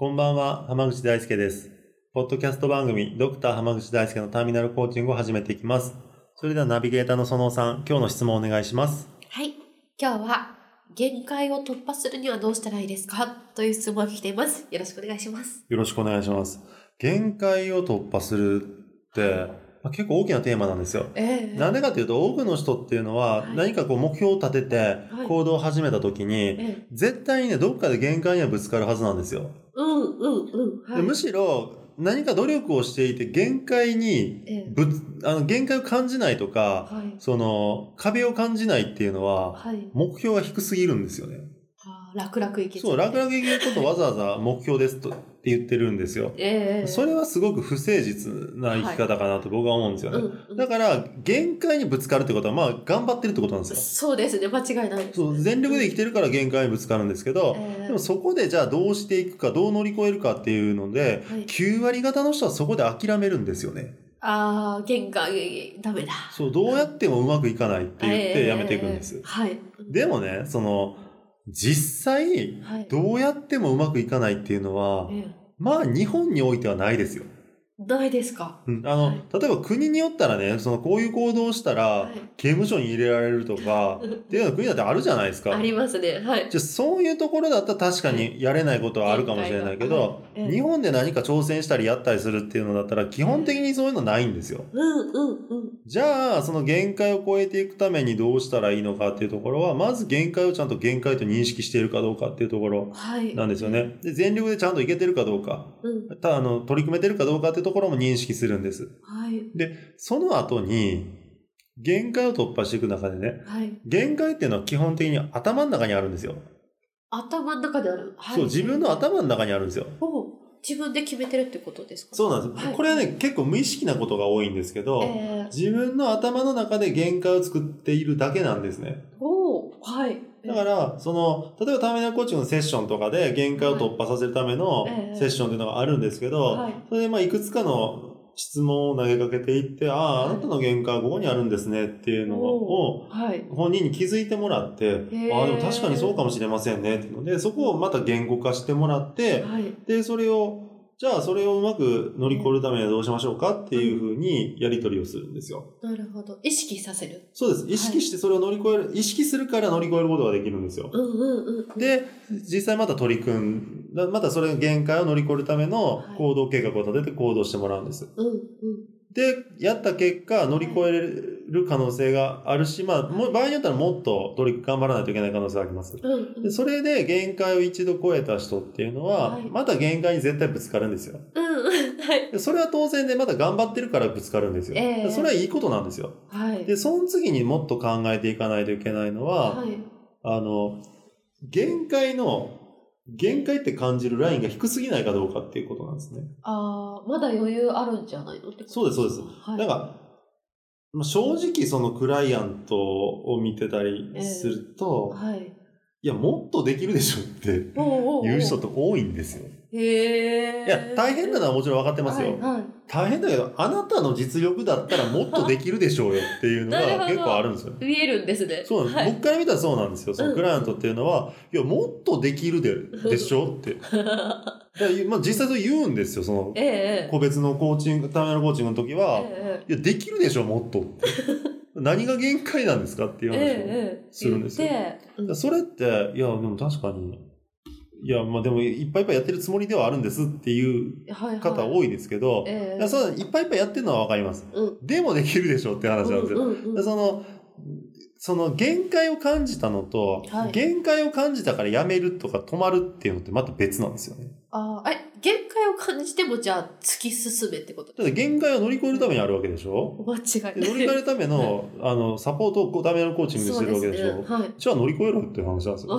こんばんは、浜口大輔です。ポッドキャスト番組、ドクター浜口大輔のターミナルコーチングを始めていきます。それではナビゲーターの園尾さん、今日の質問をお願いします。はい。今日は、限界を突破するにはどうしたらいいですか？という質問が来ています。よろしくお願いします。よろしくお願いします。限界を突破するって、まあ結構大きなテーマなんですよ。ええなんでかというと、多くの人っていうのははい何かこう目標を立ててはい行動を始めた時に、ええ絶対にね、どっかで限界にはぶつかるはずなんですよ。うんうんうん。はい。でむしろ、何か努力をしていて限界にええぶつ、あの、限界を感じないとか、はい。その、壁を感じないっていうのは、はい。目標が低すぎるんですよね。楽々いけちゃそう、楽々いけることをわざわざ目標ですとって言ってるんですよ。ええそれはすごく不誠実な生き方かなと僕は思うんですよね。うんうんだから、限界にぶつかるってことは、まあ、頑張ってるってことなんですよ。そうですね。間違いないです。そう、全力で生きてるから限界にぶつかるんですけど、ええでもそこでじゃあどうしていくか、どう乗り越えるかっていうので、はい9割方の人はそこで諦めるんですよね。ああ、限界、ダメだ。そう、どうやってもうまくいかないって言ってええやめていくんです。はい。でもね、その、実際、はい。どうやってもうまくいかないっていうのは、ええまあ日本においてはないですよ。ないですか？うんあの、はい例えば国によったらね、そのこういう行動をしたらはい刑務所に入れられるとか、っていうのは国だってあるじゃないですか。ありますね。はい。じゃあそういうところだったら確かにやれないことはあるかもしれないけど、はいええ日本で何か挑戦したりやったりするっていうのだったら基本的にそういうのないんですよ。うんうんうん。じゃあ、その限界を超えていくためにどうしたらいいのかっていうところは、まず限界をちゃんと限界と認識しているかどうかっていうところはい。なんですよね。で、全力でちゃんといけてるかどうか、うん。たあの、取り組めてるかどうかっていうところも認識するんです。はい。で、その後に、限界を突破していく中でね、はい。限界っていうのは基本的に頭の中にあるんですよ。頭の中である。はい。そう、自分の頭の中にあるんですよ。を自分で決めてるってことですか？そうなんです。はいこれはね、結構無意識なことが多いんですけど、えー、自分の頭の中で限界を作っているだけなんですね。おーはい。だから、その、例えばターミナルコーチングのセッションとかで限界を突破させるためのええセッションっていうのがあるんですけど、はい。それでまあいくつかの質問を投げかけていって、ああ、あなたの限界はここにあるんですねっていうのを、はい。本人に気づいてもらって、ーああ、でも確かにそうかもしれませんねっていうので、そこをまた言語化してもらって、はい。で、それを、じゃあそれをうまく乗り越えるためにはどうしましょうかっていうふうにやり取りをするんですよ。なるほど。意識させる。そうです。意識してそれを乗り越える、意識するから乗り越えることができるんですよ。うんうんうん。、で、実際また取り組んだ、またそれの限界を乗り越えるためのはい行動計画を立てて行動してもらうんです。うんうん。で、やった結果、乗り越える可能性があるし、まあ、もう場合によったらもっと取り、頑張らないといけない可能性があります。うんうん。でそれで限界を一度超えた人っていうのは、はいまた限界に絶対ぶつかるんですよ。うんうん。はい。でそれは当然で、また頑張ってるからぶつかるんですよ。ええでそれはいいことなんですよ。はい。で、その次にもっと考えていかないといけないのは、はい。あの、限界の、限界って感じるラインが低すぎないかどうかっていうことなんですね。ああ、まだ余裕あるんじゃないのってことそうですそうですはい。だから、まあ正直そのクライアントを見てたりすると、はい。いや、もっとできるでしょっておう人って多いんですよ。へえ。いや、大変なのはもちろん分かってますよ。はいはい。大変だけど、あなたの実力だったらもっとできるでしょうよっていうのが結構あるんですよ。見えるんですね。そうなんです、はい。僕から見たらそうなんですよ。そのうんクライアントっていうのは、いや、もっとできるででしょって。まあ、実際そう言うんですよ。その、ええええ。個別のコーチング、ターミナルコーチングの時は、えいや、できるでしょ、もっと。何が限界なんですかっていうええ話を。ええするんですよ言ってうんそれって、いや、でも確かに、いや、まあでも、いっぱいいっぱいやってるつもりではあるんですっていう方多いですけど、ええいやそういっぱいいっぱいやってるのはわかります。うん。でもできるでしょって話なんですよ。うんうんうんでその、その限界を感じたのと、はい限界を感じたからやめるとか止まるっていうのってまた別なんですよね。ああ、え、限界を感じてもじゃあ突き進めってこと？だって限界を乗り越えるためにあるわけでしょ？間違いで乗り越えるための、あの、サポートをダメなコーチングしてるわけでしょ？そうですねはい。じゃあ乗り越えろっていう話なんですよ。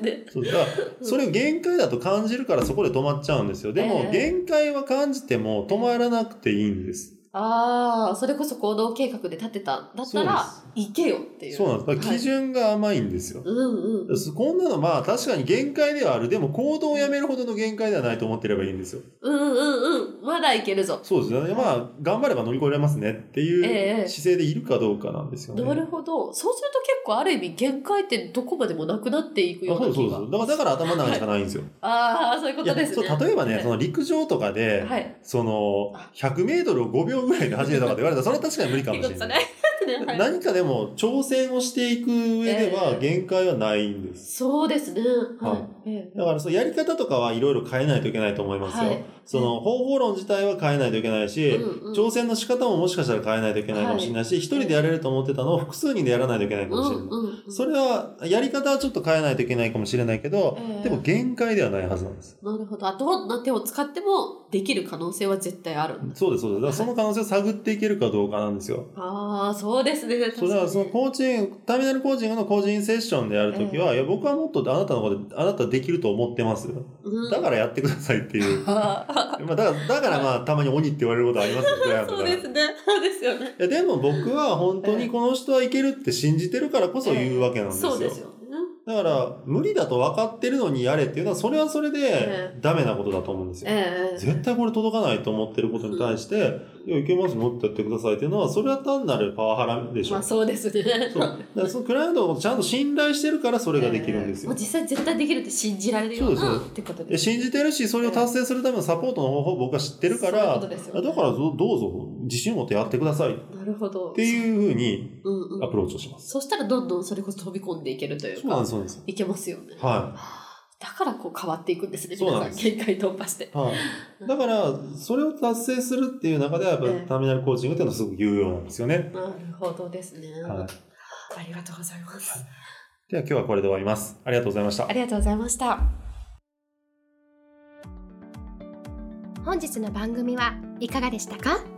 あですね。そうだからそれを限界だと感じるからそこで止まっちゃうんですよ。でもええ限界は感じても止まらなくていいんです。ああ、それこそ行動計画で立てた。だったら、行けよっていう。そうなんです。基準が甘いんですよ。うんうん。こんなのまあ確かに限界ではある。でも行動をやめるほどの限界ではないと思ってればいいんですよ。うんうんうん。まだいけるぞ。そうですよね。まあ頑張れば乗り越えられますねってえいうえ姿勢でいるかどうかなんですよね。なるほど。そうすると結構ある意味限界ってどこまでもなくなっていくよあうな気が。そうそうそう。だからだから頭の中しかないんですよ。ああ、そういうことですね。例えばね、その陸上とかで、はい。その100メートルを5秒ぐらいで走れたかって言われたら、それは確かに無理かもしれない。ねはい何かでも挑戦をしていく上ではええ限界はないんです。そうですね。ははい。ええだからそうやり方とかはいろいろ変えないといけないと思いますよ。はいその方法論自体は変えないといけないし、うんうん挑戦の仕方ももしかしたら変えないといけないかもしれないし、一、人でやれると思ってたのを複数人でやらないといけないかもしれない。うんうんうんそれは、やり方はちょっと変えないといけないかもしれないけど、ええでも限界ではないはずなんです。なるほど。あどんな手を使ってもできる可能性は絶対ある。そうです、そうです。だからその可能性を探っていけるかどうかなんですよ。ああ、そうですね。そうだからその確コーチング、ターミナルコーチングの個人セッションでやるときは、ええいや、僕はもっとあなたのことで、あなたできると思ってます。にうんだからやってくださいっていう。あ まあ、だから、だからまあ、たまに鬼って言われることありますよ、クライアンートから。いそうですね。そうですよね。や、でも僕は本当にこの人はいけるって信じてるからこそ言うわけなんですよ。そうですよね。だから、無理だと分かってるのにやれっていうのは、それはそれでえダメなことだと思うんですよ。ええ絶対これ届かないと思ってることに対して、いや、いけます、もっとやってくださいっていうのは、それは単なるパワハラでしょ。まあそうですね。そうだからそのクライアントのことちゃんと信頼してるからそれができるんですよ。実際絶対できるって信じられるようなそうですってことで。信じてるし、それを達成するためのサポートの方法を僕は知ってるから、だからどどうぞ自信を持ってやってくださいるほど。ていうふうにアプローチをします。そしたらどんどんそれこそ飛び込んでいけるというかそうなんです、、です。いけますよね。はだからこう変わっていくんですね、皆さん、限界突破して。い。はい。だから、それを達成するっていう中では、やっぱターミナルコーチングっていうのはすごく有用なんですよね。なるほどですね。はい。ありがとうございます。では今日はこれで終わります。ありがとうございましたあ。りがとうございました。本日の番組はいかがでしたか？